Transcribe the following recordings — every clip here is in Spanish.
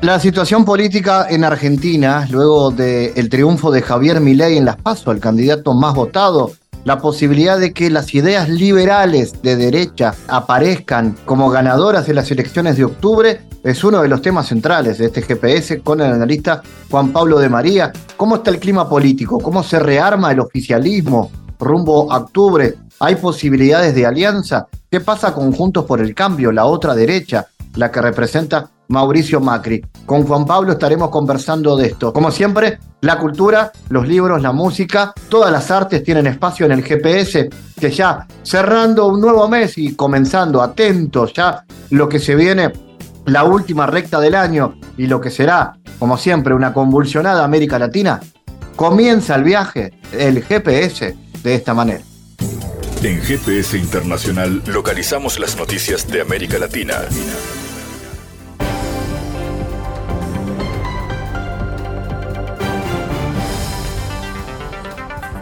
La situación política en Argentina, luego del triunfo de Javier Milei en las PASO, el candidato más votado, la posibilidad de que las ideas liberales de derecha aparezcan como ganadoras de las elecciones de octubre, es uno de los temas centrales de este GPS con el analista Juan Pablo de María. ¿Cómo está el clima político? ¿Cómo se rearma el oficialismo rumbo a octubre? ¿Hay posibilidades de alianza? ¿Qué pasa con Juntos por el Cambio, la otra derecha, la que representa Mauricio Macri. Con Juan Pablo estaremos conversando de esto. Como siempre, la cultura, los libros, la música, todas las artes tienen espacio en el GPS, que ya cerrando un nuevo mes y comenzando atentos ya lo que se viene, la última recta del año y lo que será, como siempre, una convulsionada América Latina, comienza el viaje, el GPS, de esta manera. En GPS Internacional localizamos las noticias de América Latina.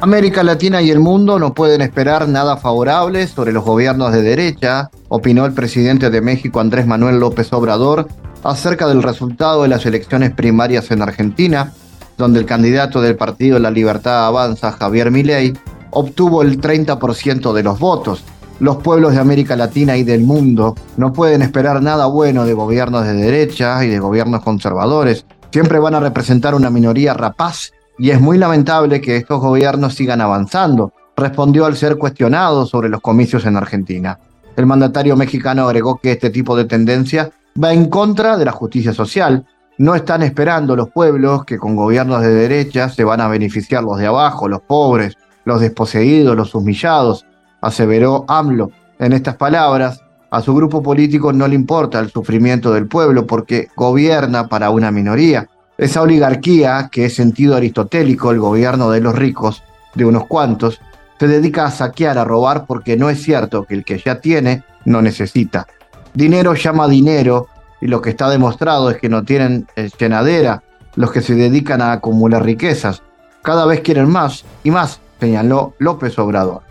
América Latina y el mundo no pueden esperar nada favorable sobre los gobiernos de derecha, opinó el presidente de México Andrés Manuel López Obrador acerca del resultado de las elecciones primarias en Argentina, donde el candidato del Partido La Libertad Avanza, Javier Milei, obtuvo el 30% de los votos. Los pueblos de América Latina y del mundo no pueden esperar nada bueno de gobiernos de derecha y de gobiernos conservadores. Siempre van a representar una minoría rapaz y es muy lamentable que estos gobiernos sigan avanzando, respondió al ser cuestionado sobre los comicios en Argentina. El mandatario mexicano agregó que este tipo de tendencia va en contra de la justicia social. No están esperando los pueblos que con gobiernos de derecha se van a beneficiar los de abajo, los pobres, los desposeídos, los humillados, aseveró AMLO. En estas palabras, a su grupo político no le importa el sufrimiento del pueblo porque gobierna para una minoría. Esa oligarquía, que es sentido aristotélico, el gobierno de los ricos, de unos cuantos, se dedica a saquear, a robar, porque no es cierto que el que ya tiene no necesita. Dinero llama dinero y lo que está demostrado es que no tienen eh, llenadera los que se dedican a acumular riquezas. Cada vez quieren más y más, señaló López Obrador.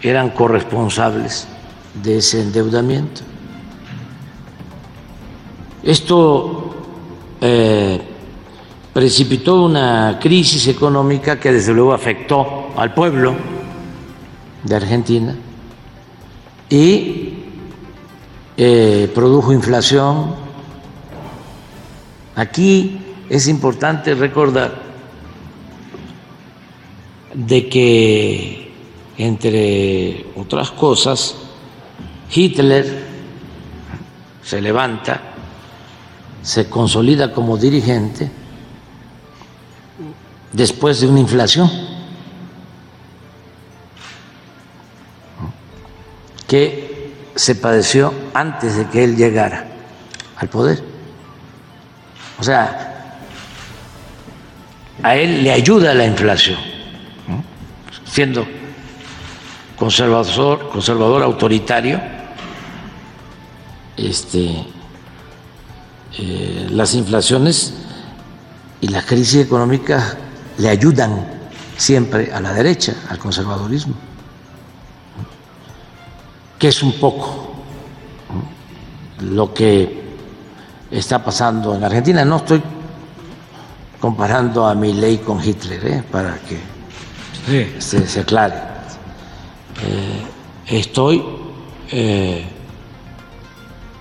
Eran corresponsables de ese endeudamiento. Esto eh, precipitó una crisis económica que desde luego afectó al pueblo de Argentina y eh, produjo inflación. Aquí es importante recordar de que, entre otras cosas, Hitler se levanta, se consolida como dirigente, después de una inflación que se padeció antes de que él llegara al poder. O sea, a él le ayuda la inflación, siendo conservador, conservador autoritario, este, eh, las inflaciones y la crisis económica le ayudan siempre a la derecha, al conservadurismo, que es un poco lo que está pasando en Argentina. No estoy comparando a mi ley con Hitler, ¿eh? para que se, aclare. Eh, estoy eh,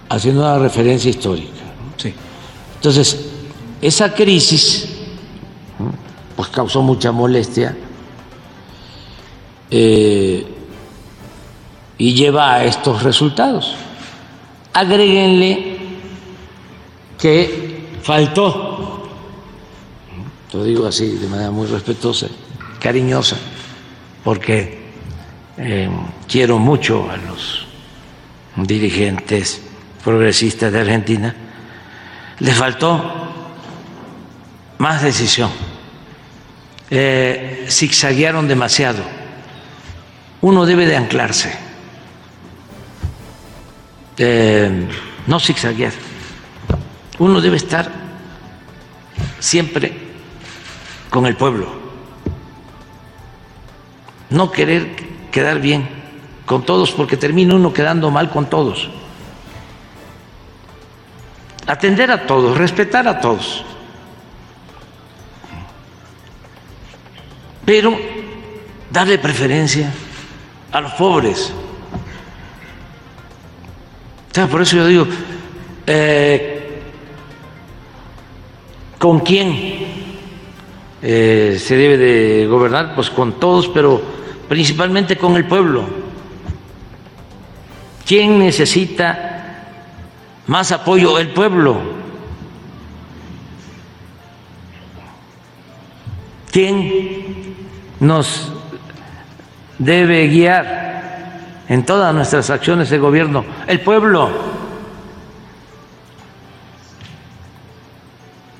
haciendo una referencia histórica. Entonces, esa crisis pues causó mucha molestia eh, y lleva a estos resultados. Agréguenle que faltó, lo digo así de manera muy respetuosa, cariñosa, porque eh, quiero mucho a los dirigentes progresistas de Argentina, le faltó más decisión. Eh, zigzaguearon demasiado. Uno debe de anclarse, eh, no zigzaguear. Uno debe estar siempre con el pueblo, no querer quedar bien con todos porque termina uno quedando mal con todos. Atender a todos, respetar a todos. Pero darle preferencia a los pobres. por eso yo digo, eh, ¿con quién eh, se debe de gobernar? Pues con todos, pero principalmente con el pueblo. ¿Quién necesita más apoyo? El pueblo. ¿Quién nos debe guiar en todas nuestras acciones de gobierno, el pueblo.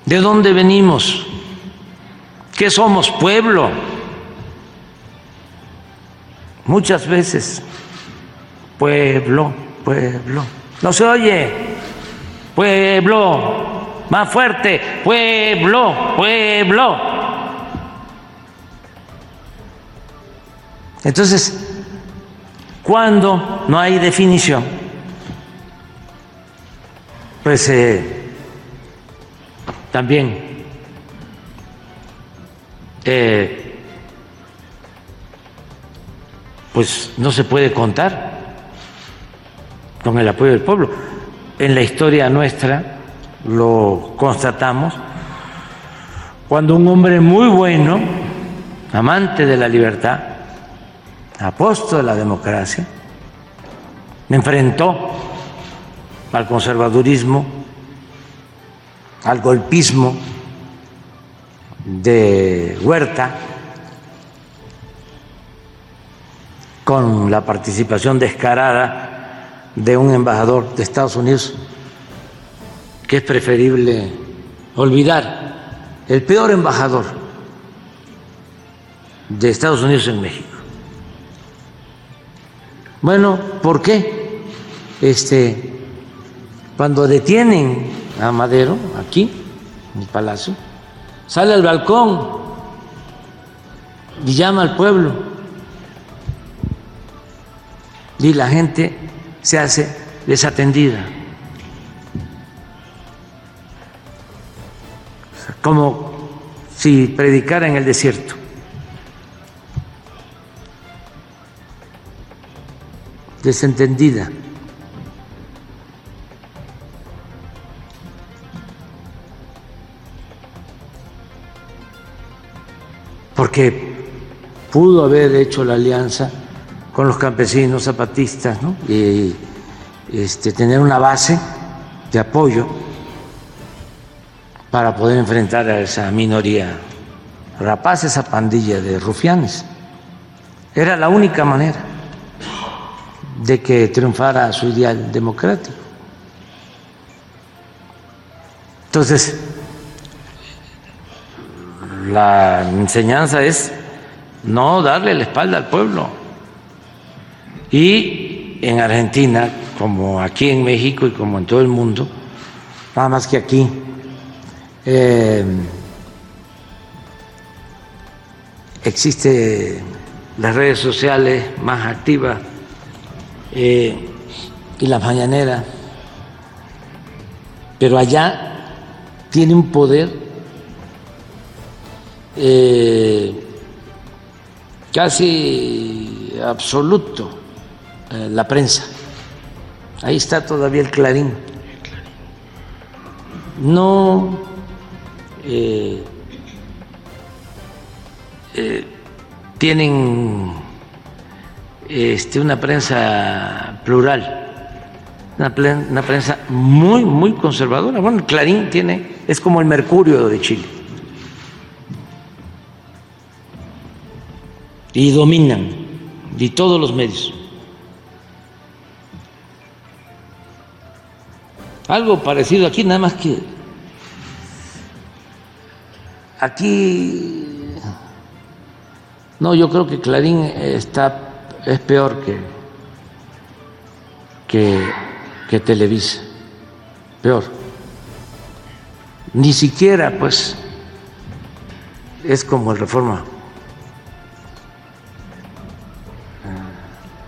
¿De dónde venimos? ¿Qué somos? Pueblo. Muchas veces, pueblo, pueblo. No se oye, pueblo, más fuerte, pueblo, pueblo. Entonces, cuando no hay definición, pues eh, también eh, pues no se puede contar con el apoyo del pueblo. En la historia nuestra lo constatamos cuando un hombre muy bueno, amante de la libertad, apóstol de la democracia, me enfrentó al conservadurismo, al golpismo de Huerta, con la participación descarada de un embajador de Estados Unidos, que es preferible olvidar, el peor embajador de Estados Unidos en México. Bueno, ¿por qué? Este, cuando detienen a Madero aquí, en el palacio, sale al balcón y llama al pueblo. Y la gente se hace desatendida. Como si predicara en el desierto. Desentendida. Porque pudo haber hecho la alianza con los campesinos zapatistas ¿no? y este, tener una base de apoyo para poder enfrentar a esa minoría rapaz, esa pandilla de rufianes. Era la única manera de que triunfara su ideal democrático. Entonces, la enseñanza es no darle la espalda al pueblo. Y en Argentina, como aquí en México y como en todo el mundo, nada más que aquí, eh, existe las redes sociales más activas eh, y la mañanera, pero allá tiene un poder eh, casi absoluto eh, la prensa. Ahí está todavía el clarín. No tienen este, una prensa plural, una, prensa muy, muy conservadora. Bueno, Clarín tiene, es como el Mercurio de Chile. Y dominan, y todos los medios. Algo parecido aquí, nada más que aquí, no, yo creo que Clarín está, es peor que, que, Televisa, peor. Ni siquiera, pues, es como el Reforma.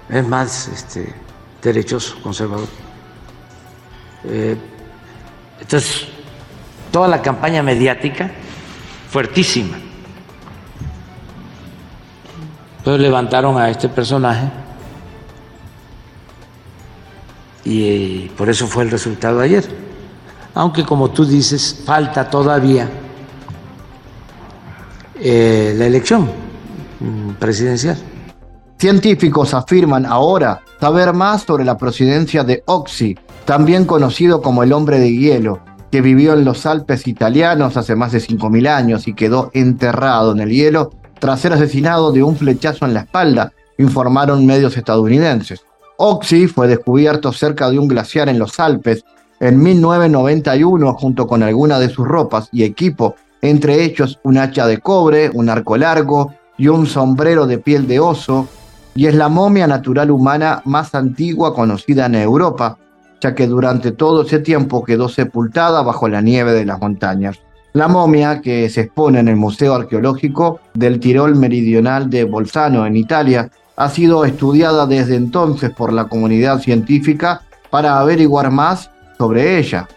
Eh, es más este, derechoso, conservador. Eh, entonces, toda la campaña mediática fuertísima. Entonces levantaron a este personaje y por eso fue el resultado ayer. Aunque como tú dices, falta todavía eh, la elección presidencial. Científicos afirman ahora saber más sobre la procedencia de Oxy, también conocido como el hombre de hielo, que vivió en los Alpes italianos hace más de 5.000 años y quedó enterrado en el hielo tras ser asesinado de un flechazo en la espalda, informaron medios estadounidenses. Oxy fue descubierto cerca de un glaciar en los Alpes en 1991 junto con algunas de sus ropas y equipo, entre ellos un hacha de cobre, un arco largo y un sombrero de piel de oso, y es la momia natural humana más antigua conocida en Europa, ya que durante todo ese tiempo quedó sepultada bajo la nieve de las montañas. La momia, que se expone en el Museo Arqueológico del Tirol Meridional de Bolzano, en Italia, ha sido estudiada desde entonces por la comunidad científica para averiguar más sobre ella.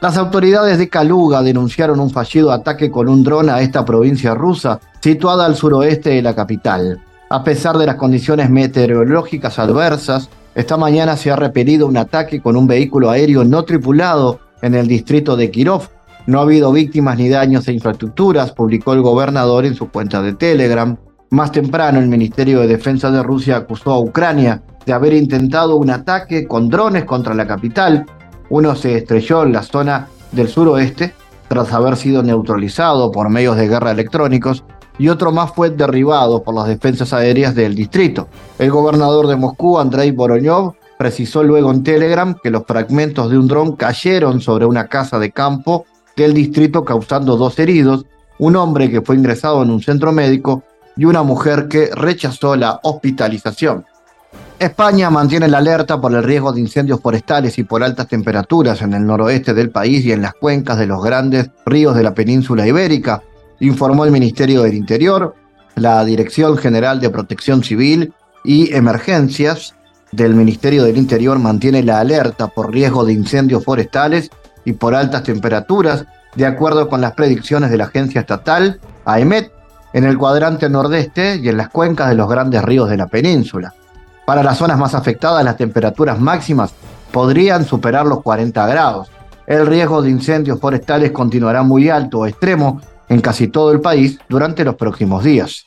Las autoridades de Kaluga denunciaron un fallido ataque con un dron a esta provincia rusa, situada al suroeste de la capital. A pesar de las condiciones meteorológicas adversas, esta mañana se ha repelido un ataque con un vehículo aéreo no tripulado en el distrito de Kirov. No ha habido víctimas ni daños a infraestructuras, publicó el gobernador en su cuenta de Telegram. Más temprano, el Ministerio de Defensa de Rusia acusó a Ucrania de haber intentado un ataque con drones contra la capital. Uno se estrelló en la zona del suroeste tras haber sido neutralizado por medios de guerra electrónicos y otro más fue derribado por las defensas aéreas del distrito. El gobernador de Moscú, Andrei Voroñov, precisó luego en Telegram que los fragmentos de un dron cayeron sobre una casa de campo del distrito causando dos heridos, un hombre que fue ingresado en un centro médico y una mujer que rechazó la hospitalización. España mantiene la alerta por el riesgo de incendios forestales y por altas temperaturas en el noroeste del país y en las cuencas de los grandes ríos de la península ibérica, informó el Ministerio del Interior, la Dirección General de Protección Civil y Emergencias del Ministerio del Interior mantiene la alerta por riesgo de incendios forestales y por altas temperaturas, de acuerdo con las predicciones de la agencia estatal AEMET, en el cuadrante nordeste y en las cuencas de los grandes ríos de la península. Para las zonas más afectadas, las temperaturas máximas podrían superar los 40 grados. El riesgo de incendios forestales continuará muy alto o extremo en casi todo el país durante los próximos días.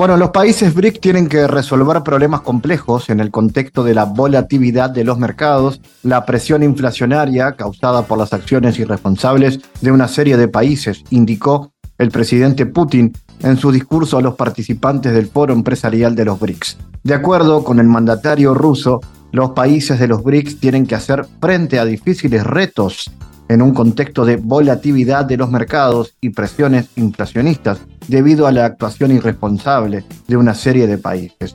Bueno, los países BRIC tienen que resolver problemas complejos en el contexto de la volatilidad de los mercados, la presión inflacionaria causada por las acciones irresponsables de una serie de países, indicó el presidente Putin en su discurso a los participantes del foro empresarial de los BRICS. De acuerdo con el mandatario ruso, los países de los BRICS tienen que hacer frente a difíciles retos en un contexto de volatilidad de los mercados y presiones inflacionistas debido a la actuación irresponsable de una serie de países.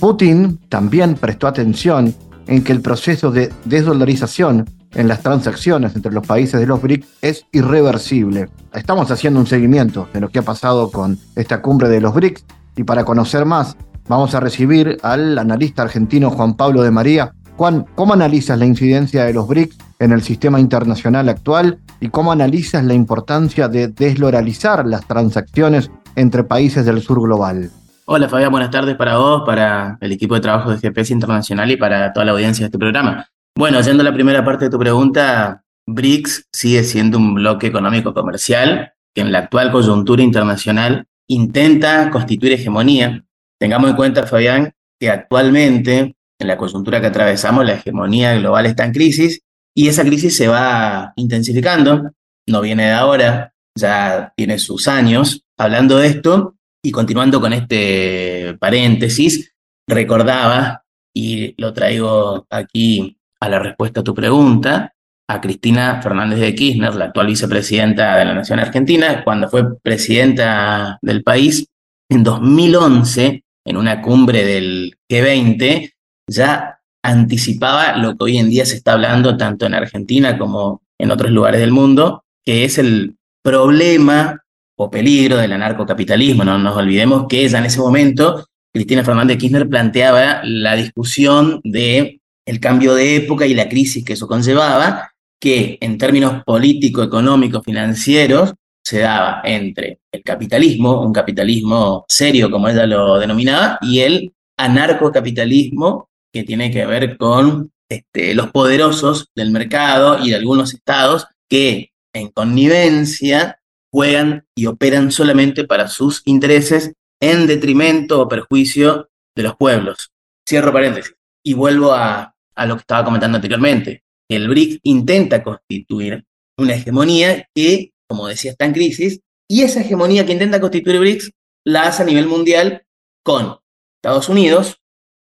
Putin también prestó atención en que el proceso de desdolarización en las transacciones entre los países de los BRICS es irreversible. Estamos haciendo un seguimiento de lo que ha pasado con esta cumbre de los BRICS y para conocer más Vamos a recibir al analista argentino Juan Pablo de María. Juan, ¿cómo analizas la incidencia de los BRICS en el sistema internacional actual y cómo analizas la importancia de desloralizar las transacciones entre países del sur global? Hola Fabián, buenas tardes para vos, para el equipo de trabajo de GPS Internacional y para toda la audiencia de este programa. Bueno, yendo a la primera parte de tu pregunta, BRICS sigue siendo un bloque económico comercial que en la actual coyuntura internacional intenta constituir hegemonía Tengamos en cuenta, Fabián, que actualmente, en la coyuntura que atravesamos, la hegemonía global está en crisis y esa crisis se va intensificando, no viene de ahora, ya tiene sus años. Hablando de esto y continuando con este paréntesis, recordaba y lo traigo aquí a la respuesta a tu pregunta, a Cristina Fernández de Kirchner, la actual vicepresidenta de la Nación Argentina, cuando fue presidenta del país en 2011, en una cumbre del G20, ya anticipaba lo que hoy en día se está hablando tanto en Argentina como en otros lugares del mundo, que es el problema o peligro del anarcocapitalismo. No nos olvidemos que ya en ese momento Cristina Fernández de Kirchner planteaba la discusión de el cambio de época y la crisis que eso conllevaba, que en términos político, económicos, financieros, se daba entre el capitalismo, un capitalismo serio como ella lo denominaba, y el anarcocapitalismo, que tiene que ver con este, los poderosos del mercado y de algunos estados que en connivencia juegan y operan solamente para sus intereses en detrimento o perjuicio de los pueblos. Cierro paréntesis y vuelvo a, a lo que estaba comentando anteriormente. El BRICS intenta constituir una hegemonía que, como decía, está en crisis, y esa hegemonía que intenta constituir BRICS la hace a nivel mundial con Estados Unidos,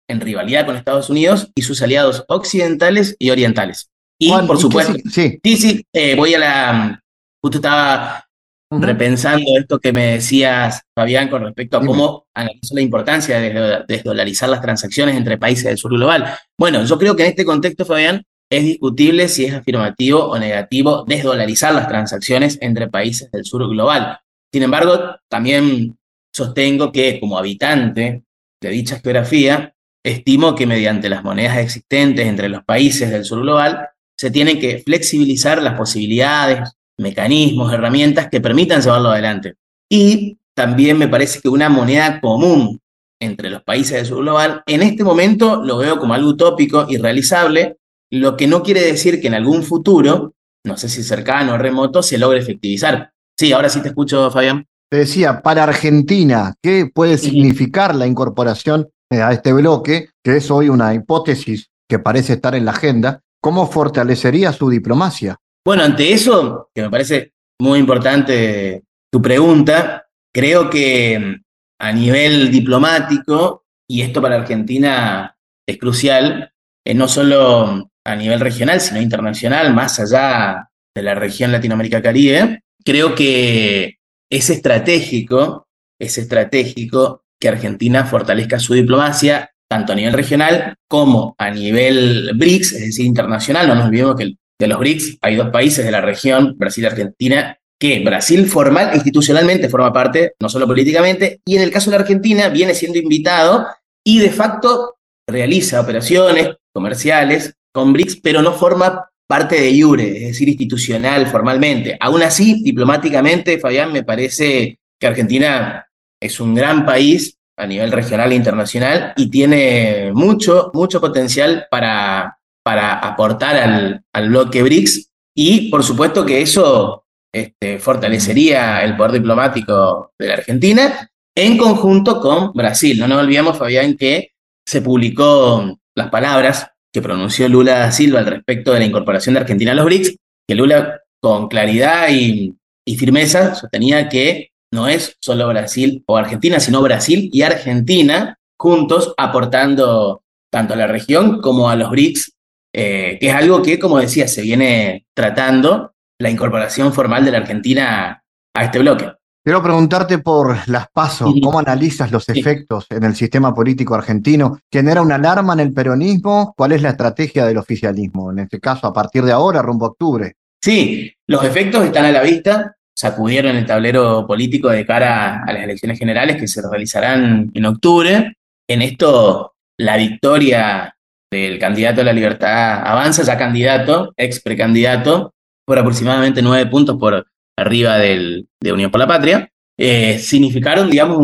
en rivalidad con Estados Unidos y sus aliados occidentales y orientales. Y, por supuesto, sí, sí, eh, voy a la... Justo estaba repensando esto que me decías, Fabián, con respecto a cómo analizo la importancia de desdolarizar las transacciones entre países del sur global. Bueno, yo creo que en este contexto, Fabián, es discutible si es afirmativo o negativo desdolarizar las transacciones entre países del sur global. Sin embargo, también sostengo que como habitante de dicha geografía, estimo que mediante las monedas existentes entre los países del sur global, se tienen que flexibilizar las posibilidades, mecanismos, herramientas que permitan llevarlo adelante. Y también me parece que una moneda común entre los países del sur global, en este momento lo veo como algo utópico, irrealizable, lo que no quiere decir que en algún futuro, no sé si cercano o remoto, se logre efectivizar. Sí, ahora sí te escucho, Fabián. Te decía, para Argentina, ¿qué puede significar la incorporación a este bloque, que es hoy una hipótesis que parece estar en la agenda? ¿Cómo fortalecería su diplomacia? Bueno, ante eso, que me parece muy importante tu pregunta, creo que mm, a nivel diplomático, y esto para Argentina es crucial, eh, no solo a nivel regional, sino internacional, más allá de la región Latinoamérica-Caribe, creo que es estratégico, es estratégico que Argentina fortalezca su diplomacia tanto a nivel regional como a nivel BRICS, es decir, internacional. No nos olvidemos que de los BRICS hay dos países de la región, Brasil y Argentina, que Brasil formal institucionalmente forma parte, no solo políticamente, y en el caso de la Argentina viene siendo invitado y de facto realiza operaciones comerciales con BRICS, pero no forma parte de IURE, es decir, institucional, formalmente. Aún así, diplomáticamente, Fabián, me parece que Argentina es un gran país a nivel regional e internacional y tiene mucho, mucho potencial para para aportar al, al bloque BRICS y por supuesto que eso este, fortalecería el poder diplomático de la Argentina en conjunto con Brasil. No nos olvidemos, Fabián, que se publicó las palabras que pronunció Lula da Silva al respecto de la incorporación de Argentina a los BRICS, que Lula con claridad y, y firmeza sostenía que no es solo Brasil o Argentina, sino Brasil y Argentina juntos aportando tanto a la región como a los BRICS eh, que es algo que, como decía, se viene tratando la incorporación formal de la Argentina a este bloque. Quiero preguntarte por las pasos, ¿cómo analizas los efectos en el sistema político argentino? ¿Genera una alarma en el peronismo? ¿Cuál es la estrategia del oficialismo? En este caso, a partir de ahora, rumbo a octubre. Sí, los efectos están a la vista, sacudieron el tablero político de cara a las elecciones generales que se realizarán en octubre. En esto, la victoria el candidato de la libertad avanza, ya candidato, ex precandidato, por aproximadamente nueve puntos por arriba del, de Unión por la Patria, eh, significaron, digamos,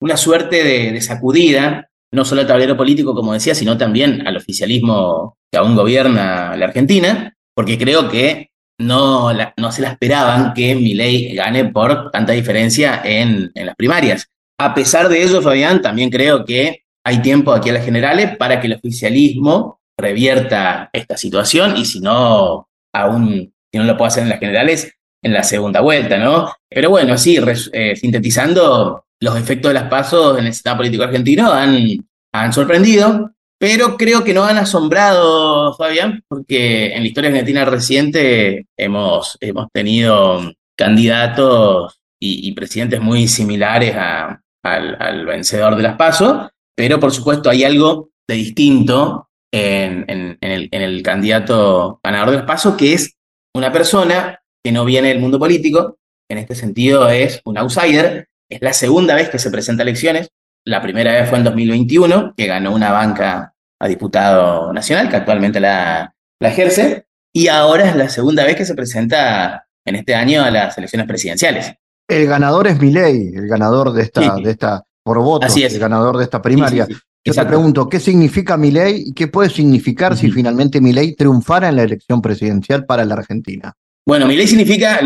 una suerte de, sacudida, no solo al tablero político, como decía, sino también al oficialismo que aún gobierna la Argentina, porque creo que no, no se la esperaban que Milei gane por tanta diferencia en, en las primarias. A pesar de eso, Fabián, también creo que hay tiempo aquí a las generales para que el oficialismo revierta esta situación y si no, aún, si no lo puede hacer en las generales, en la segunda vuelta, ¿no? Pero bueno, sí, eh, sintetizando, los efectos de las pasos en el sistema político argentino han, han sorprendido, pero creo que no han asombrado, Fabián, porque en la historia argentina reciente hemos, hemos tenido candidatos y, presidentes muy similares al, vencedor de las PASO, pero por supuesto hay algo de distinto en, el, candidato ganador de las PASO, que es una persona que no viene del mundo político, en este sentido es un outsider, es la segunda vez que se presenta a elecciones, la primera vez fue en 2021, que ganó una banca a diputado nacional, que actualmente la, ejerce, y ahora es la segunda vez que se presenta en este año a las elecciones presidenciales. El ganador es Milei, el ganador de esta, de esta por votos, Así es. el ganador de esta primaria. Yo te pregunto, ¿qué significa Milei y qué puede significar si finalmente Milei triunfara en la elección presidencial para la Argentina? Bueno, Milei significa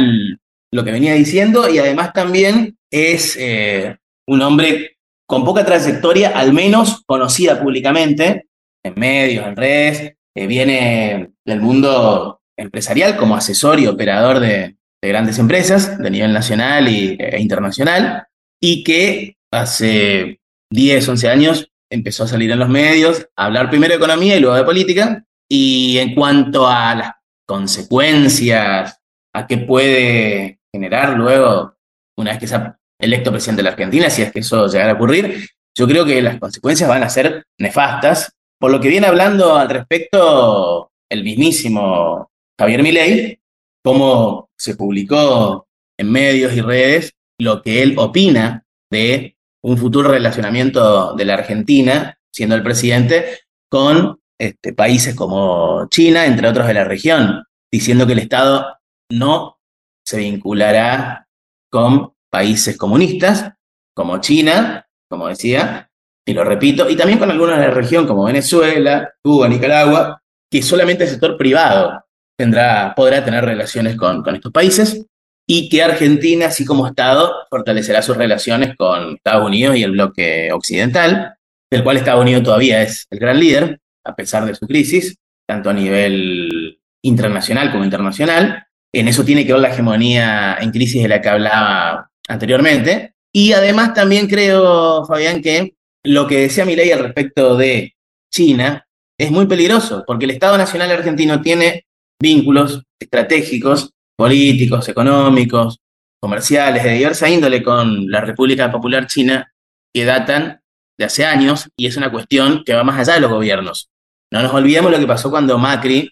lo que venía diciendo y además también es eh, un hombre con poca trayectoria, al menos conocida públicamente, en medios, en redes, eh, viene del mundo empresarial como asesor y operador de, grandes empresas de nivel nacional y, e internacional, y que hace 10, 11 años empezó a salir en los medios, a hablar primero de economía y luego de política, y en cuanto a las consecuencias, a qué puede generar luego, una vez que sea electo presidente de la Argentina, si es que eso llegara a ocurrir, yo creo que las consecuencias van a ser nefastas. Por lo que viene hablando al respecto el mismísimo Javier Milei, cómo se publicó en medios y redes lo que él opina de un futuro relacionamiento de la Argentina, siendo el presidente, con este, países como China, entre otros de la región, diciendo que el Estado no se vinculará con países comunistas como China, como decía, y lo repito, y también con algunos de la región como Venezuela, Cuba, Nicaragua, que solamente el sector privado tendrá, podrá tener relaciones con, con estos países y que Argentina, así como Estado, fortalecerá sus relaciones con Estados Unidos y el bloque occidental, del cual Estados Unidos todavía es el gran líder, a pesar de su crisis, tanto a nivel internacional como internacional. En eso tiene que ver la hegemonía en crisis de la que hablaba anteriormente. Y además también creo, Fabián, que lo que decía Milei al respecto de China es muy peligroso, porque el Estado Nacional Argentino tiene vínculos estratégicos, políticos, económicos, comerciales, de diversa índole con la República Popular China, que datan de hace años, y es una cuestión que va más allá de los gobiernos. No nos olvidemos lo que pasó cuando Macri,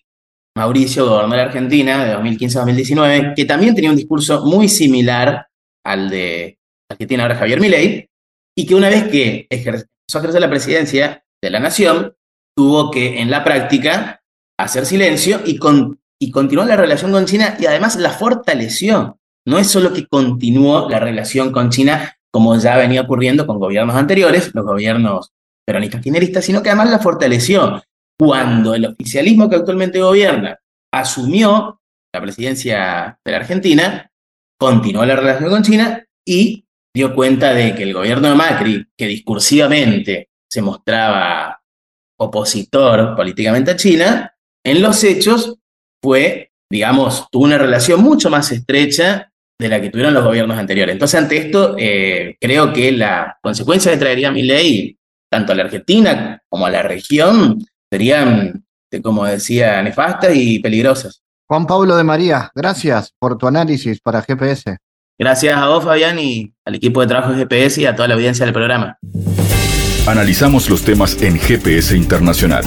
Mauricio, gobernó la Argentina de 2015 a 2019, que también tenía un discurso muy similar al, de, al que tiene ahora Javier Milei, y que una vez que ejerció la presidencia de la nación, tuvo que en la práctica hacer silencio y, con, y continuó la relación con China y además la fortaleció. No es solo que continuó la relación con China como ya venía ocurriendo con gobiernos anteriores, los gobiernos peronistas kirchneristas, sino que además la fortaleció. Cuando el oficialismo que actualmente gobierna asumió la presidencia de la Argentina, continuó la relación con China y dio cuenta de que el gobierno de Macri, que discursivamente se mostraba opositor políticamente a China, en los hechos fue, digamos, tuvo una relación mucho más estrecha de la que tuvieron los gobiernos anteriores. Entonces, ante esto, eh, creo que la consecuencia que traería mi ley, tanto a la Argentina como a la región, serían, como decía, nefastas y peligrosas. Juan Pablo de María, gracias por tu análisis para GPS. Gracias a vos, Fabián, y al equipo de trabajo de GPS y a toda la audiencia del programa. Analizamos los temas en GPS Internacional.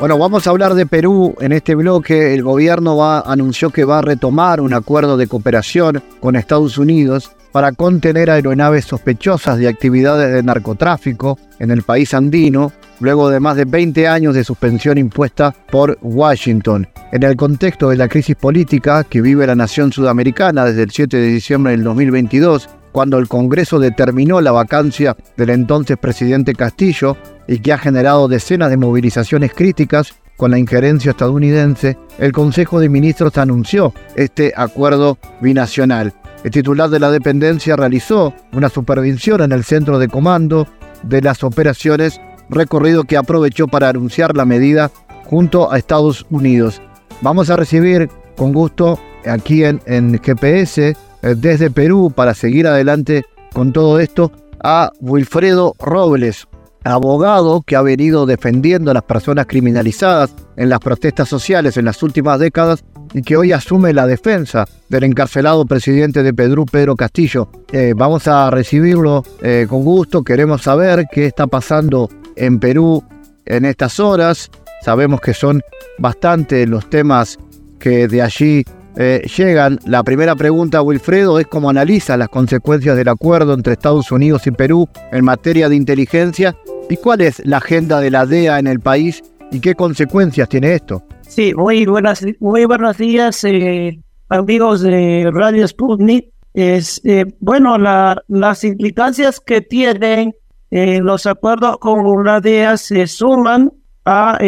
Bueno, vamos a hablar de Perú en este bloque. El gobierno va, anunció que va a retomar un acuerdo de cooperación con Estados Unidos para contener aeronaves sospechosas de actividades de narcotráfico en el país andino luego de más de 20 años de suspensión impuesta por Washington. En el contexto de la crisis política que vive la nación sudamericana desde el 7 de diciembre del 2022, cuando el Congreso determinó la vacancia del entonces presidente Castillo y que ha generado decenas de movilizaciones críticas con la injerencia estadounidense, el Consejo de Ministros anunció este acuerdo binacional. El titular de la dependencia realizó una supervisión en el centro de comando de las operaciones recorrido que aprovechó para anunciar la medida junto a Estados Unidos. Vamos a recibir con gusto aquí en, GPS eh, desde Perú para seguir adelante con todo esto a Wilfredo Robles, abogado que ha venido defendiendo a las personas criminalizadas en las protestas sociales en las últimas décadas y que hoy asume la defensa del encarcelado presidente de Perú, Pedro Castillo. Eh, vamos a recibirlo eh, con gusto, queremos saber qué está pasando en Perú en estas horas. Sabemos que son bastante los temas que de allí eh, llegan. La primera pregunta, Wilfredo, es cómo analiza las consecuencias del acuerdo entre Estados Unidos y Perú en materia de inteligencia y cuál es la agenda de la DEA en el país y qué consecuencias tiene esto. Sí, muy, buenas, muy buenos días, eh, amigos de Radio Sputnik. Es, eh, bueno, las implicancias que tienen los acuerdos con la DEA se suman a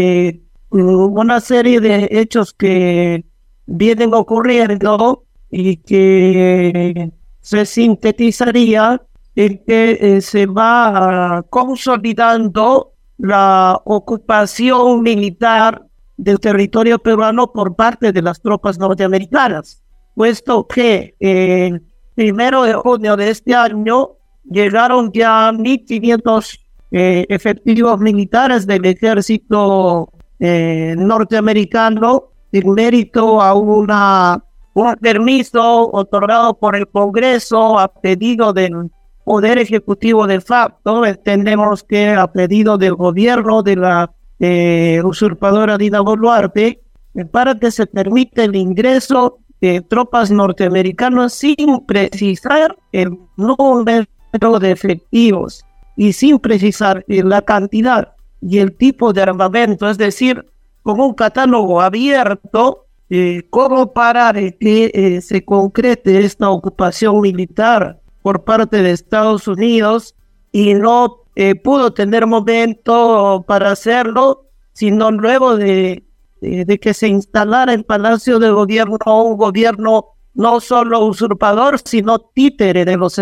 una serie de hechos que vienen ocurriendo y que se sintetizaría en que eh, se va consolidando la ocupación militar del territorio peruano por parte de las tropas norteamericanas, puesto que el primero de junio de este año llegaron ya 1.500 eh, efectivos militares del ejército eh, norteamericano en mérito a una, un permiso otorgado por el Congreso a pedido del Poder Ejecutivo de facto. Entendemos que a pedido del gobierno de la eh, usurpadora Dina Boluarte, para que se permita el ingreso de tropas norteamericanas sin precisar el número de efectivos y sin precisar la cantidad y el tipo de armamento, es decir, con un catálogo abierto eh, como para que eh, se concrete esta ocupación militar por parte de Estados Unidos y no eh, pudo tener momento para hacerlo, sino luego de, que se instalara el Palacio de Gobierno un gobierno no solo usurpador, sino títere de los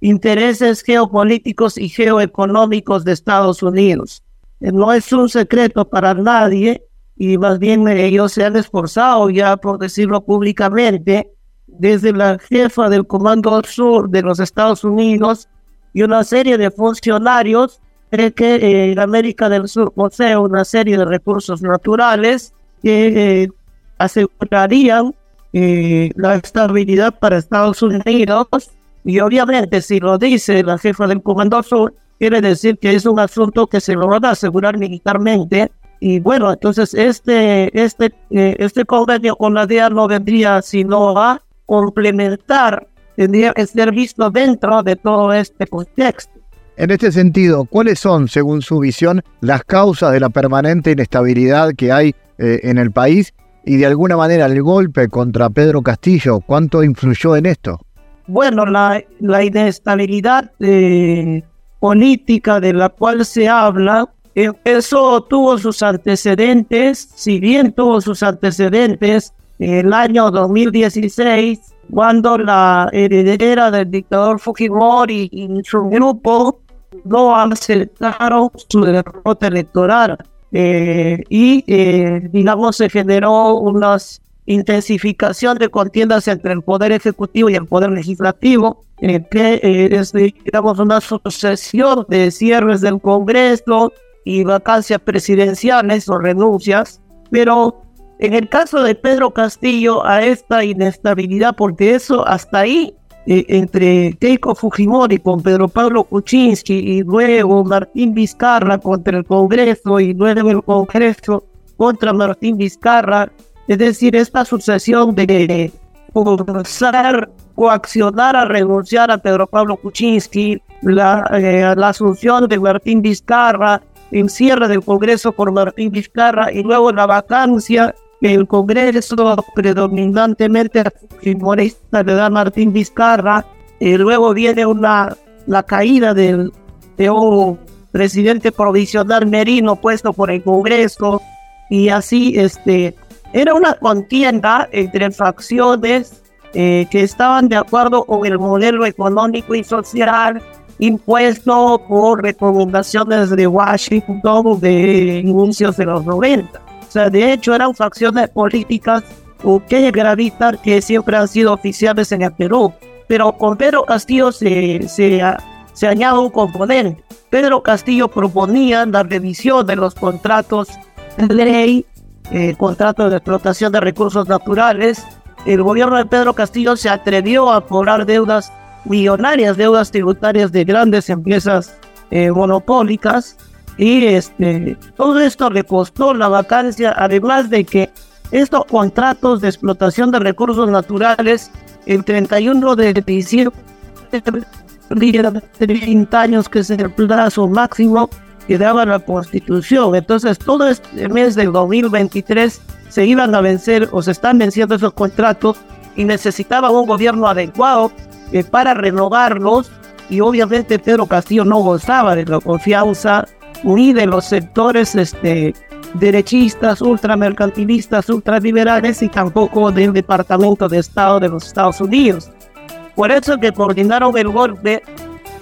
intereses geopolíticos y geoeconómicos de Estados Unidos. No es un secreto para nadie y más bien ellos se han esforzado ya por decirlo públicamente, desde la jefa del Comando Sur de los Estados Unidos y una serie de funcionarios, cree que eh, América del Sur posee una serie de recursos naturales que eh, asegurarían eh, la estabilidad para Estados Unidos. Y obviamente si lo dice la jefa del Comando Sur, quiere decir que es un asunto que se lo van a asegurar militarmente. Y bueno, entonces este, este, eh, este convenio con la DEA no vendría sino a complementar, tendría que ser visto dentro de todo este contexto. En este sentido, ¿cuáles son, según su visión, las causas de la permanente inestabilidad que hay eh, en el país y de alguna manera el golpe contra Pedro Castillo, cuánto influyó en esto? Bueno, la, la inestabilidad eh, política de la cual se habla eso tuvo sus antecedentes, si bien tuvo sus antecedentes en el año 2016, cuando la heredera del dictador Fujimori y su grupo no aceptaron su derrota electoral. Eh, y, eh, digamos, se generó una intensificación de contiendas entre el Poder Ejecutivo y el Poder Legislativo, eh, que es, digamos, una sucesión de cierres del Congreso, y vacancias presidenciales o renuncias, pero en el caso de Pedro Castillo a esta inestabilidad, porque eso hasta ahí, eh, entre Keiko Fujimori con Pedro Pablo Kuczynski y luego Martín Vizcarra contra el Congreso y luego el Congreso contra Martín Vizcarra, es decir, esta sucesión de forzar, coaccionar a renunciar a Pedro Pablo Kuczynski, la, eh, la asunción de Martín Vizcarra, en cierre del Congreso por Martín Vizcarra y luego la vacancia el Congreso predominantemente fujimorista le da Martín Vizcarra y luego viene una la caída del, de un presidente provisional merino puesto por el Congreso y así este era una contienda entre facciones eh, que estaban de acuerdo con el modelo económico y social impuesto por recomendaciones de Washington de inicios de los 90. Sea, de hecho eran facciones políticas que gravitan que siempre han sido oficiales en el Perú. Pero con Pedro Castillo se, se, se añade un componente. Pedro Castillo proponía la revisión de los contratos de ley, eh, contratos de explotación de recursos naturales. El gobierno de Pedro Castillo se atrevió a cobrar deudas millonarias, deudas tributarias de grandes empresas eh, monopólicas. Y este, todo esto le costó la vacancia, además de que estos contratos de explotación de recursos naturales, el 31 de diciembre 30 años, que es el plazo máximo que daba la Constitución. Entonces, todo este mes del 2023 se iban a vencer o se están venciendo esos contratos y necesitaban un gobierno adecuado eh, para renovarlos. Y obviamente Pedro Castillo no gozaba de la confianza ni de los sectores este, derechistas, ultramercantilistas, ultraliberales y tampoco del Departamento de Estado de los Estados Unidos. Por eso que coordinaron el golpe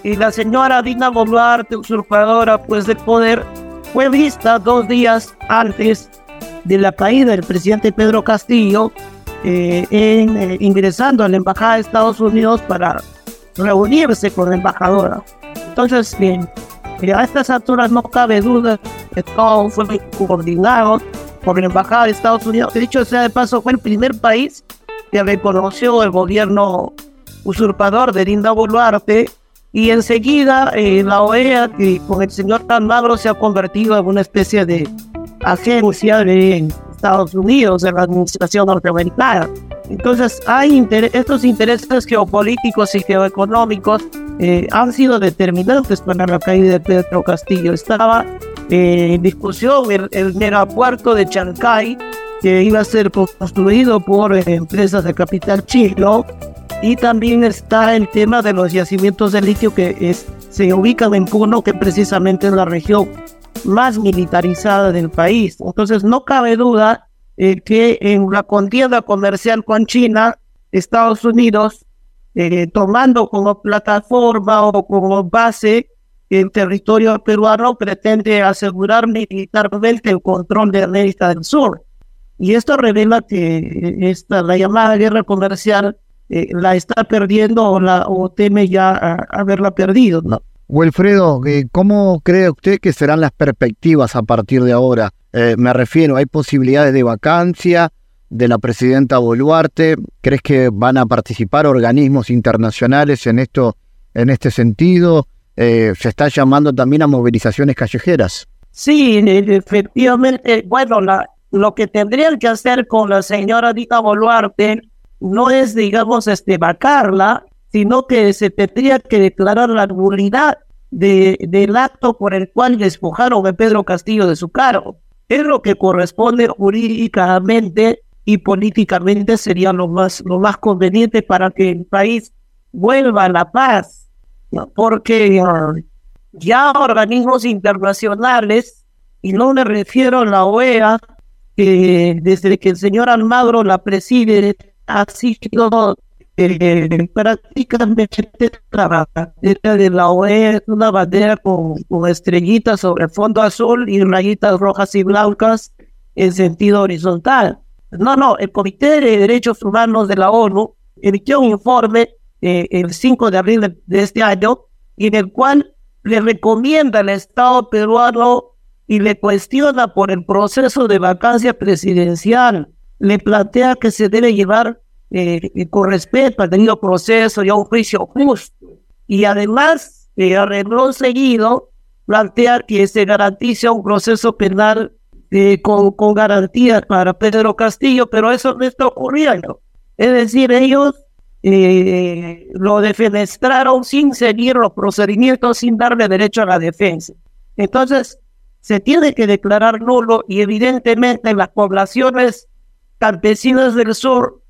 y la señora Dina Boluarte, usurpadora pues del poder, fue vista dos días antes de la caída del presidente Pedro Castillo, eh, en, eh, ingresando a la embajada de Estados Unidos para reunirse con la embajadora. Entonces, bien, a estas alturas no cabe duda que todo fue coordinado por la embajada de Estados Unidos. De dicho sea de paso, fue el primer país que reconoció el gobierno usurpador de Linda Boluarte y enseguida eh, la OEA que con el señor Almagro se ha convertido en una especie de agencia de Estados Unidos, de la administración norteamericana. Entonces, hay estos intereses geopolíticos y geoeconómicos eh, han sido determinantes para la caída de Pedro Castillo. Estaba eh, en discusión el, el megapuerto de Chancay, que iba a ser construido por empresas de capital chino, y también está el tema de los yacimientos de litio que es, se ubican en Puno, que precisamente es la región más militarizada del país. Entonces no cabe duda eh, que en la contienda comercial con China, Estados Unidos, eh, tomando como plataforma o como base el territorio peruano, pretende asegurar militarmente el control de América del Sur. Y esto revela que esta, la llamada guerra comercial eh, la está perdiendo o, la, o teme ya haberla perdido. ¿no? Wilfredo, eh, ¿cómo cree usted que serán las perspectivas a partir de ahora? Eh, me refiero, ¿hay posibilidades de vacancia de la presidenta Boluarte? ¿Crees que van a participar organismos internacionales en esto, en este sentido? se está llamando también a movilizaciones callejeras. Sí, efectivamente. Bueno, la, lo que tendrían que hacer con la señora Dita Boluarte no es, digamos, este, vacarla, sino que se tendría que declarar la nulidad de, del acto por el cual despojaron a Pedro Castillo de su cargo. Es lo que corresponde jurídicamente y políticamente sería lo más, lo más conveniente para que el país vuelva a la paz, porque uh, ya organismos internacionales, y no me refiero a la OEA, que desde que el señor Almagro la preside ha sido eh, prácticamente la bandera de la OE es una bandera con, estrellitas sobre fondo azul y rayitas rojas y blancas en sentido horizontal. No, no, el Comité de Derechos Humanos de la ONU emitió un informe eh, el 5 de abril de, este año en el cual le recomienda al Estado peruano y le cuestiona por el proceso de vacancia presidencial le plantea que se debe llevar eh, con respeto al debido proceso y a un juicio justo. Y además, eh, seguido, plantea que se garantice un proceso penal eh, con, con garantías para Pedro Castillo, pero eso no está ocurriendo. Es decir, ellos eh, lo defenestraron sin seguir los procedimientos, sin darle derecho a la defensa. Entonces, se tiene que declarar nulo y evidentemente las poblaciones campesinas del sur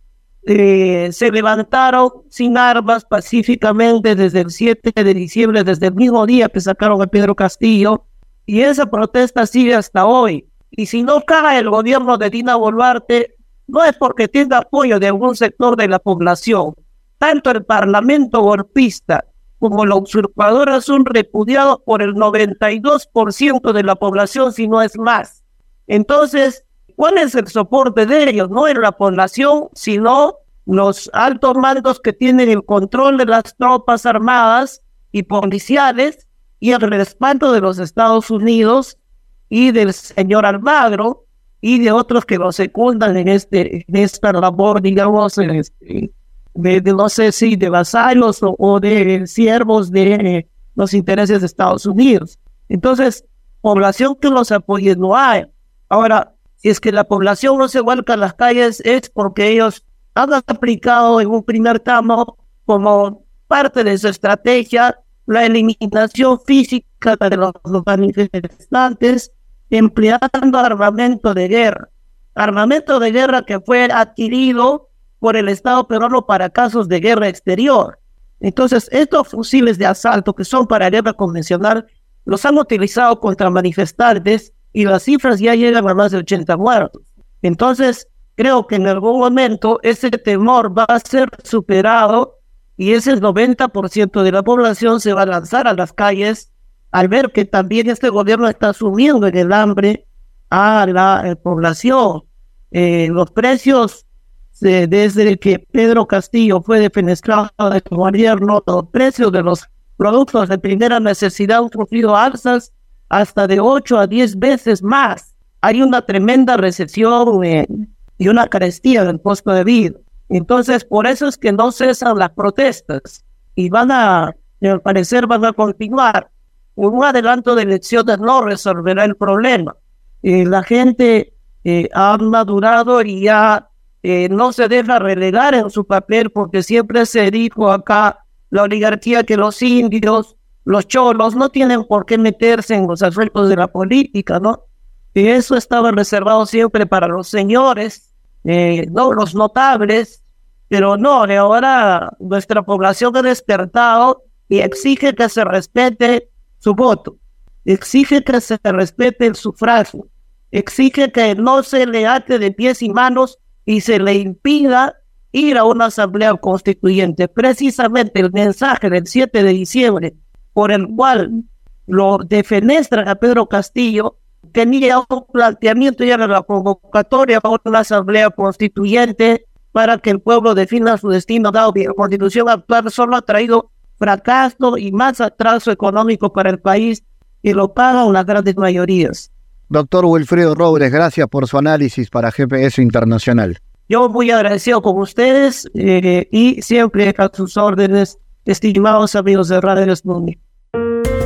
eh, se levantaron sin armas pacíficamente desde el 7 de diciembre, desde el mismo día que sacaron a Pedro Castillo, y esa protesta sigue hasta hoy. Y si no cae el gobierno de Dina Boluarte, no es porque tenga apoyo de algún sector de la población. Tanto el parlamento golpista como la usurpadora son repudiados por el 92% de la población, si no es más. Entonces, ¿cuál es el soporte de ellos? No es la población, sino los altos mandos que tienen el control de las tropas armadas y policiales y el respaldo de los Estados Unidos y del señor Almagro y de otros que lo secundan en, este, en esta labor, digamos, este, de, no sé si de vasallos o, de siervos de los intereses de Estados Unidos. Entonces, población que los apoye no hay. Ahora, si es que la población no se vuelca a las calles es porque ellos han aplicado en un primer tramo como parte de su estrategia la eliminación física de los manifestantes empleando armamento de guerra. Armamento de guerra que fue adquirido por el Estado peruano para casos de guerra exterior. Entonces, estos fusiles de asalto que son para guerra convencional los han utilizado contra manifestantes y las cifras ya llegan a más de 80 muertos. Entonces, creo que en algún momento ese temor va a ser superado y ese 90% de la población se va a lanzar a las calles al ver que también este gobierno está sumiendo en el hambre a la eh, población. Eh, los precios, desde que Pedro Castillo fue defenestrado del gobierno, los precios de los productos de primera necesidad han sufrido alzas hasta de 8 a 10 veces más. Hay una tremenda recesión y una carestía del costo de vida. Entonces, por eso es que no cesan las protestas y van a, al parecer, van a continuar. Un adelanto de elecciones no resolverá el problema. Eh, la gente eh, ha madurado y ya eh, no se deja relegar en su papel porque siempre se dijo acá la oligarquía que los indios, los cholos, no tienen por qué meterse en los asuntos de la política, ¿no? Y eso estaba reservado siempre para los señores eh, no, los notables, pero no, ahora nuestra población ha despertado y exige que se respete su voto, exige que se respete el sufragio, exige que no se le ate de pies y manos y se le impida ir a una asamblea constituyente. Precisamente el mensaje del 7 de diciembre por el cual lo defenestran a Pedro Castillo tenía un planteamiento ya de la convocatoria para una asamblea constituyente para que el pueblo defina su destino dado que la constitución actual solo ha traído fracaso y más atraso económico para el país y lo pagan las grandes mayorías. Doctor Wilfredo Robles, gracias por su análisis para GPS Internacional. Yo muy agradecido con ustedes eh, y siempre a sus órdenes, estimados amigos de Radio Sputnik.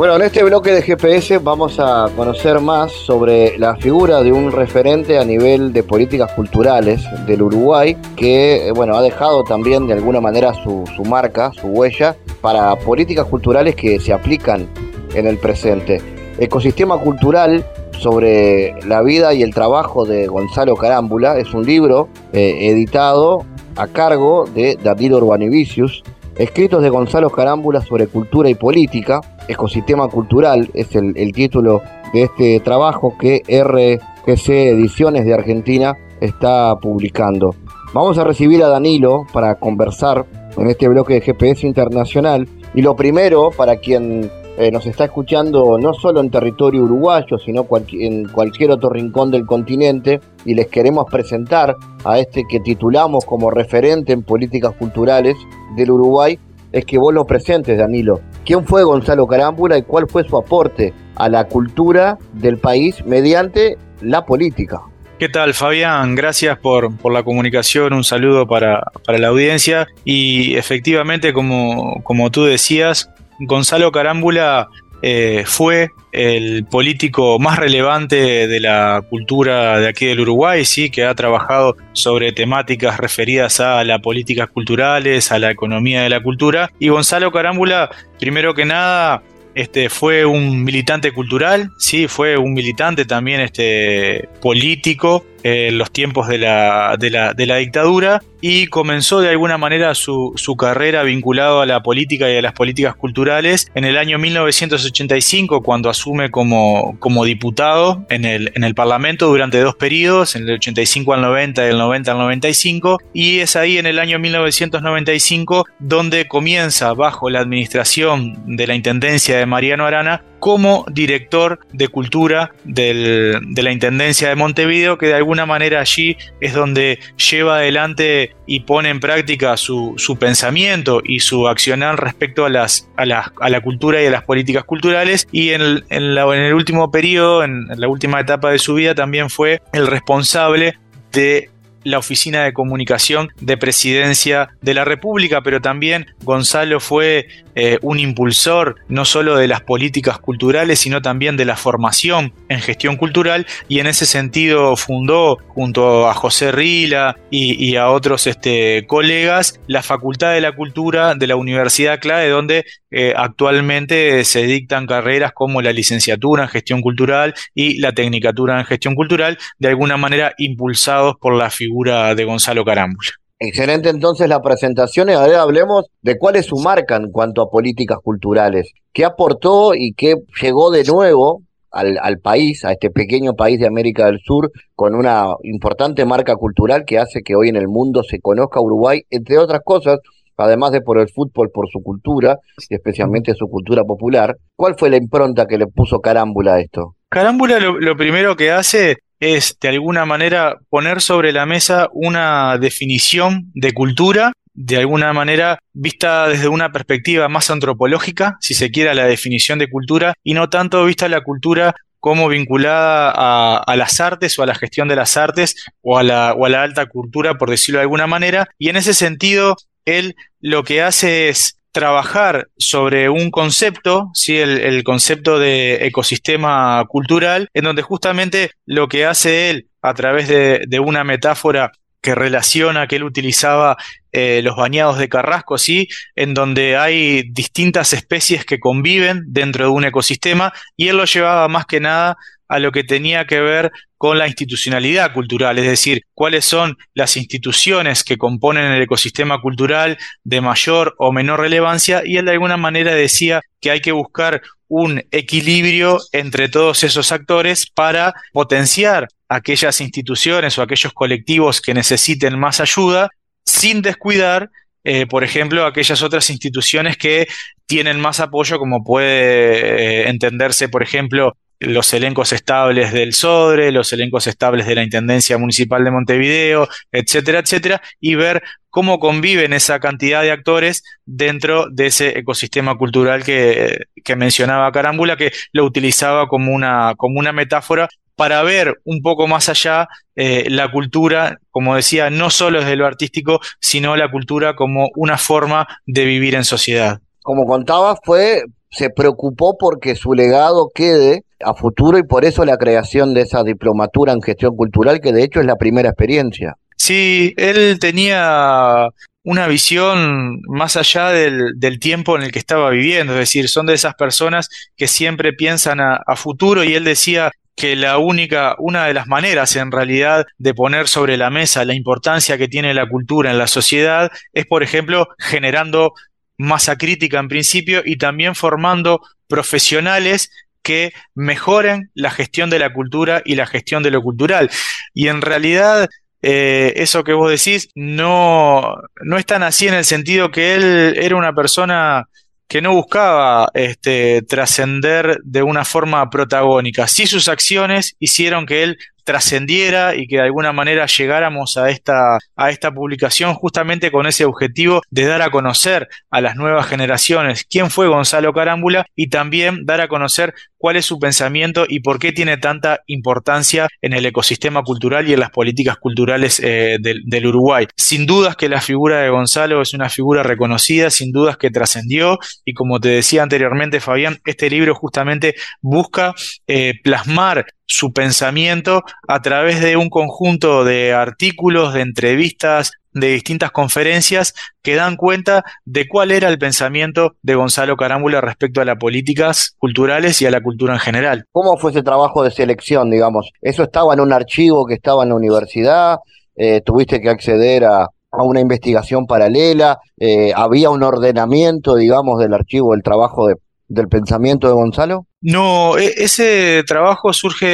Bueno, en este bloque de GPS vamos a conocer más sobre la figura de un referente a nivel de políticas culturales del Uruguay que, eh, bueno, ha dejado también de alguna manera su, su marca, su huella para políticas culturales que se aplican en el presente. Ecosistema Cultural sobre la vida y el trabajo de Gonzalo Carámbula es un libro eh, editado a cargo de David Urbanivicius, escritos de Gonzalo Carámbula sobre cultura y política, ecosistema cultural es el, el título de este trabajo que RGC Ediciones de Argentina está publicando. Vamos a recibir a Danilo para conversar en este bloque de GPS Internacional. Y lo primero, para quien eh, nos está escuchando no solo en territorio uruguayo, sino en cualquier otro rincón del continente, y les queremos presentar a este que titulamos como referente en políticas culturales del Uruguay, es que vos lo presentes, Danilo. ¿Quién fue Gonzalo Carámbula y cuál fue su aporte a la cultura del país mediante la política? ¿Qué tal, Fabián? Gracias por, por la comunicación, un saludo para, para, la audiencia. Y efectivamente, como, como tú decías, Gonzalo Carámbula eh, fue el político más relevante de la cultura de aquí del Uruguay, sí, que ha trabajado sobre temáticas referidas a las políticas culturales, a la economía de la cultura. Y Gonzalo Carámbula, primero que nada, este, fue un militante cultural, sí, fue un militante también este, político en los tiempos de la, de la, de la dictadura y comenzó de alguna manera su, carrera vinculado a la política y a las políticas culturales en el año 1985 cuando asume como, como diputado en el, en el Parlamento durante dos periodos, en el 85 al 90 y el 90 al 95 y es ahí en el año 1995 donde comienza bajo la administración de la Intendencia de Mariano Arana como director de cultura de la Intendencia de Montevideo, que de alguna manera allí es donde lleva adelante y pone en práctica su, pensamiento y su accionar respecto a, la, cultura y a las políticas culturales. Y en el, último periodo, en la última etapa de su vida, también fue el responsable de la Oficina de Comunicación de Presidencia de la República, pero también Gonzalo fue eh, un impulsor no solo de las políticas culturales, sino también de la formación en gestión cultural y en ese sentido fundó junto a José Rila y, a otros este, colegas la Facultad de la Cultura de la Universidad Clave, donde eh, actualmente se dictan carreras como la licenciatura en gestión cultural y la tecnicatura en gestión cultural, de alguna manera impulsados por la figura de Gonzalo Carámbula. Excelente entonces la presentación y ahora hablemos de cuál es su marca en cuanto a políticas culturales. ¿Qué aportó y qué llegó de nuevo al, al, país, a este pequeño país de América del Sur, con una importante marca cultural que hace que hoy en el mundo se conozca Uruguay, entre otras cosas, además de por el fútbol, por su cultura, y especialmente su cultura popular. ¿Cuál fue la impronta que le puso Carámbula a esto? Carámbula lo, lo primero que hace es de alguna manera poner sobre la mesa una definición de cultura, de alguna manera vista desde una perspectiva más antropológica, si se quiere, la definición de cultura, y no tanto vista la cultura como vinculada a, las artes o a la gestión de las artes o a, la, o a la alta cultura, por decirlo de alguna manera. Y en ese sentido, él lo que hace es trabajar sobre un concepto, ¿sí? el, concepto de ecosistema cultural, en donde justamente lo que hace él a través de, de una metáfora que relaciona, que él utilizaba eh, los bañados de Carrasco, ¿sí? en donde hay distintas especies que conviven dentro de un ecosistema, y él lo llevaba más que nada a lo que tenía que ver con la institucionalidad cultural, es decir, cuáles son las instituciones que componen el ecosistema cultural de mayor o menor relevancia, y él de alguna manera decía que hay que buscar un equilibrio entre todos esos actores para potenciar aquellas instituciones o aquellos colectivos que necesiten más ayuda, sin descuidar eh, por ejemplo, aquellas otras instituciones que tienen más apoyo, como puede eh, entenderse, por ejemplo, los elencos estables del SODRE, los elencos estables de la Intendencia Municipal de Montevideo, etcétera, etcétera, y ver cómo conviven esa cantidad de actores dentro de ese ecosistema cultural que, que mencionaba Carámbula, que lo utilizaba como una, como una metáfora para ver un poco más allá eh, la cultura, como decía, no solo desde lo artístico, sino la cultura como una forma de vivir en sociedad. Como contaba, fue, se preocupó porque su legado quede a futuro y por eso la creación de esa diplomatura en gestión cultural, que de hecho es la primera experiencia. Sí, él tenía una visión más allá del, del, tiempo en el que estaba viviendo, es decir, son de esas personas que siempre piensan a, a, futuro y él decía que la única, una de las maneras en realidad de poner sobre la mesa la importancia que tiene la cultura en la sociedad es, por ejemplo, generando masa crítica en principio y también formando profesionales que mejoren la gestión de la cultura y la gestión de lo cultural. Y en realidad eh, eso que vos decís no, no es tan así en el sentido que él era una persona que no buscaba este, trascender de una forma protagónica. Sí sus acciones hicieron que él trascendiera y que de alguna manera llegáramos a esta, a esta publicación justamente con ese objetivo de dar a conocer a las nuevas generaciones quién fue Gonzalo Carámbula y también dar a conocer cuál es su pensamiento y por qué tiene tanta importancia en el ecosistema cultural y en las políticas culturales eh, del, Uruguay. Sin dudas que la figura de Gonzalo es una figura reconocida, sin dudas que trascendió y como te decía anteriormente Fabián, este libro justamente busca eh, plasmar su pensamiento a través de un conjunto de artículos, de entrevistas, de distintas conferencias que dan cuenta de cuál era el pensamiento de Gonzalo Carámbula respecto a las políticas culturales y a la cultura en general. ¿Cómo fue ese trabajo de selección, digamos? ¿Eso estaba en un archivo que estaba en la universidad? Eh, ¿Tuviste que acceder a, una investigación paralela? Eh, ¿Había un ordenamiento, digamos, del archivo del trabajo del pensamiento de Gonzalo? No, e, ese trabajo surge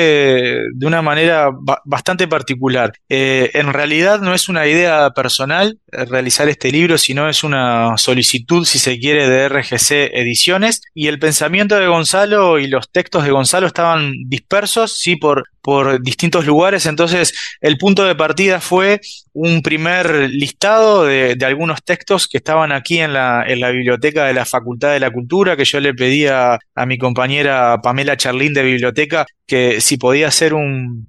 de una manera bastante particular. Eh, en realidad no es una idea personal eh, realizar este libro, sino es una solicitud, si se quiere, de RGC Ediciones. Y el pensamiento de Gonzalo y los textos de Gonzalo estaban dispersos, sí, por, por distintos lugares. Entonces, el punto de partida fue un primer listado de, algunos textos que estaban aquí en la, en la biblioteca de la Facultad de la Cultura, que yo le pedía a mi compañera Pamela Charlín de Biblioteca que si podía hacer un,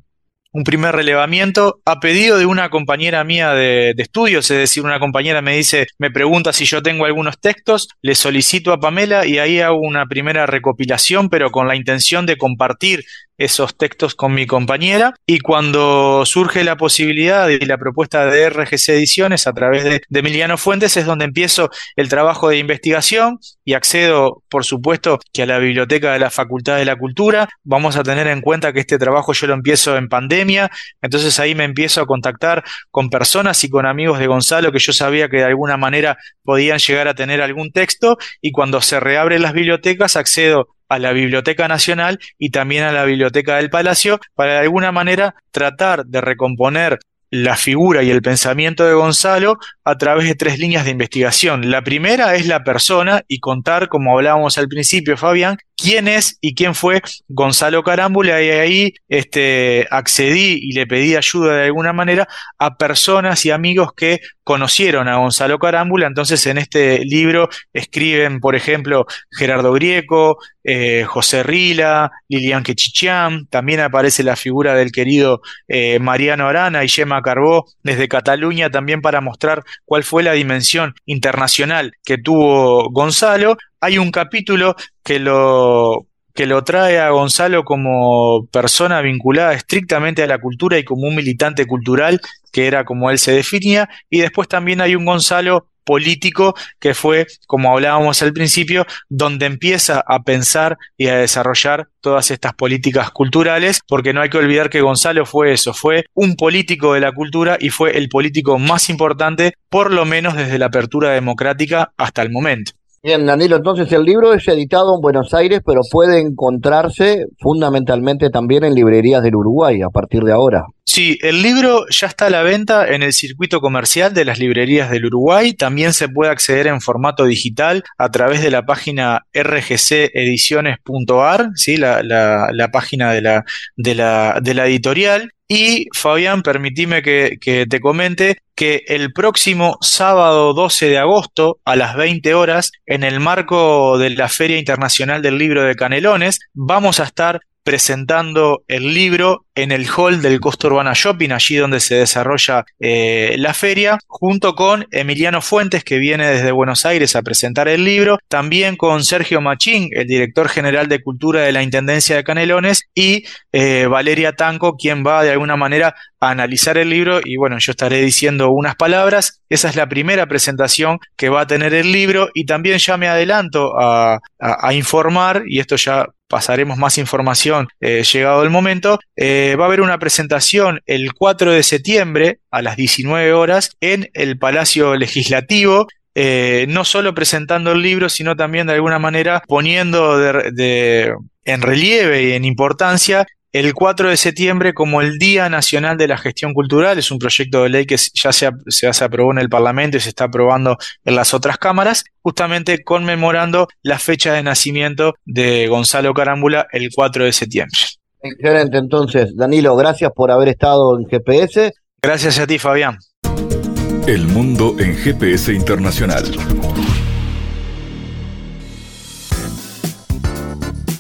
primer relevamiento a pedido de una compañera mía de, de, estudios, es decir, una compañera me dice, me pregunta si yo tengo algunos textos, le solicito a Pamela y ahí hago una primera recopilación, pero con la intención de compartir esos textos con mi compañera. Y cuando surge la posibilidad y la propuesta de RGC Ediciones a través de, Emiliano Fuentes es donde empiezo el trabajo de investigación y accedo, por supuesto, que a la biblioteca de la Facultad de la Cultura. Vamos a tener en cuenta que este trabajo yo lo empiezo en pandemia, entonces ahí me empiezo a contactar con personas y con amigos de Gonzalo que yo sabía que de alguna manera podían llegar a tener algún texto. Y cuando se reabren las bibliotecas accedo a la Biblioteca Nacional y también a la Biblioteca del Palacio para de alguna manera tratar de recomponer la figura y el pensamiento de Gonzalo a través de tres líneas de investigación. La primera es la persona y contar, como hablábamos al principio, Fabián, quién es y quién fue Gonzalo Carámbula y ahí este, accedí y le pedí ayuda de alguna manera a personas y amigos que conocieron a Gonzalo Carámbula. Entonces en este libro escriben, por ejemplo, Gerardo Grieco, eh, José Rila, Lilian Quechichán, también aparece la figura del querido eh, Mariano Arana y Gemma Carbó desde Cataluña también para mostrar cuál fue la dimensión internacional que tuvo Gonzalo, hay un capítulo que lo, que lo trae a Gonzalo como persona vinculada estrictamente a la cultura y como un militante cultural, que era como él se definía, y después también hay un Gonzalo político que fue, como hablábamos al principio, donde empieza a pensar y a desarrollar todas estas políticas culturales, porque no hay que olvidar que Gonzalo fue eso, fue un político de la cultura y fue el político más importante, por lo menos desde la apertura democrática hasta el momento. Bien, Danilo, entonces el libro es editado en Buenos Aires, pero puede encontrarse fundamentalmente también en librerías del Uruguay a partir de ahora. Sí, el libro ya está a la venta en el circuito comercial de las librerías del Uruguay. También se puede acceder en formato digital a través de la página rgcediciones.ar, ¿sí? la, la, la página de la, de, la, de la editorial. Y Fabián, permitime que, te comente que el próximo sábado 12 de agosto a las 20 horas, en el marco de la Feria Internacional del Libro de Canelones, vamos a estar presentando el libro en el hall del Costa Urbana Shopping, allí donde se desarrolla eh, la feria, junto con Emiliano Fuentes, que viene desde Buenos Aires a presentar el libro, también con Sergio Machín, el director general de Cultura de la Intendencia de Canelones, y eh, Valeria Tanco, quien va de alguna manera a analizar el libro y bueno, yo estaré diciendo unas palabras. Esa es la primera presentación que va a tener el libro y también ya me adelanto a, informar, y esto ya pasaremos más información eh, llegado el momento, eh, va a haber una presentación el 4 de septiembre a las 19 horas en el Palacio Legislativo. Eh, no solo presentando el libro, sino también de alguna manera poniendo en relieve y en importancia el 4 de septiembre como el Día Nacional de la Gestión Cultural. Es un proyecto de ley que ya se, se, aprobó en el Parlamento y se está aprobando en las otras cámaras, justamente conmemorando la fecha de nacimiento de Gonzalo Carámbula el 4 de septiembre. Excelente, entonces, Danilo, gracias por haber estado en GPS. Gracias a ti, Fabián. El mundo en GPS Internacional.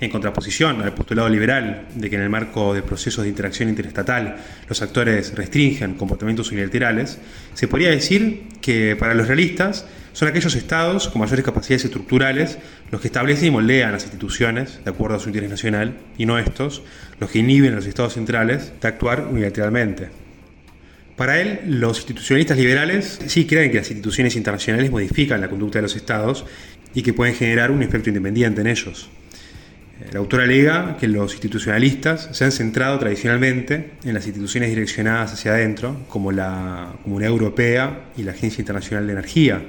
En contraposición al postulado liberal de que en el marco de procesos de interacción interestatal los actores restringen comportamientos unilaterales, se podría decir que para los realistas son aquellos estados con mayores capacidades estructurales los que establecen y moldean las instituciones de acuerdo a su interés nacional y no estos los que inhiben a los estados centrales de actuar unilateralmente. Para él, los institucionalistas liberales sí creen que las instituciones internacionales modifican la conducta de los estados y que pueden generar un efecto independiente en ellos. El autor alega que los institucionalistas se han centrado tradicionalmente en las instituciones direccionadas hacia adentro, como la Comunidad Europea y la Agencia Internacional de Energía,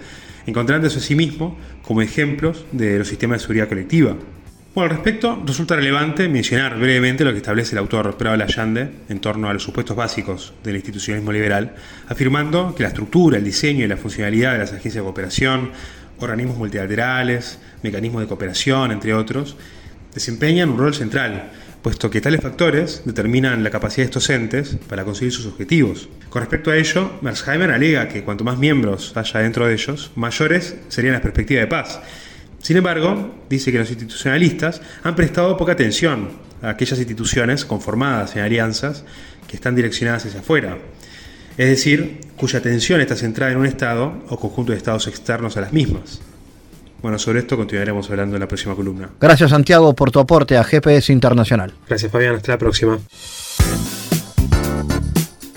encontrándose a sí mismo como ejemplos de los sistemas de seguridad colectiva. Bueno, al respecto, resulta relevante mencionar brevemente lo que establece el autor Prabal Allende en torno a los supuestos básicos del institucionalismo liberal, afirmando que la estructura, el diseño y la funcionalidad de las agencias de cooperación, organismos multilaterales, mecanismos de cooperación, entre otros, desempeñan un rol central, puesto que tales factores determinan la capacidad de estos entes para conseguir sus objetivos. Con respecto a ello, Mersheimer alega que cuanto más miembros haya dentro de ellos, mayores serían las perspectivas de paz. Sin embargo, dice que los institucionalistas han prestado poca atención a aquellas instituciones conformadas en alianzas que están direccionadas hacia afuera, es decir, cuya atención está centrada en un Estado o conjunto de Estados externos a las mismas. Bueno, sobre esto continuaremos hablando en la próxima columna. Gracias Santiago por tu aporte a GPS Internacional. Gracias Fabián, hasta la próxima.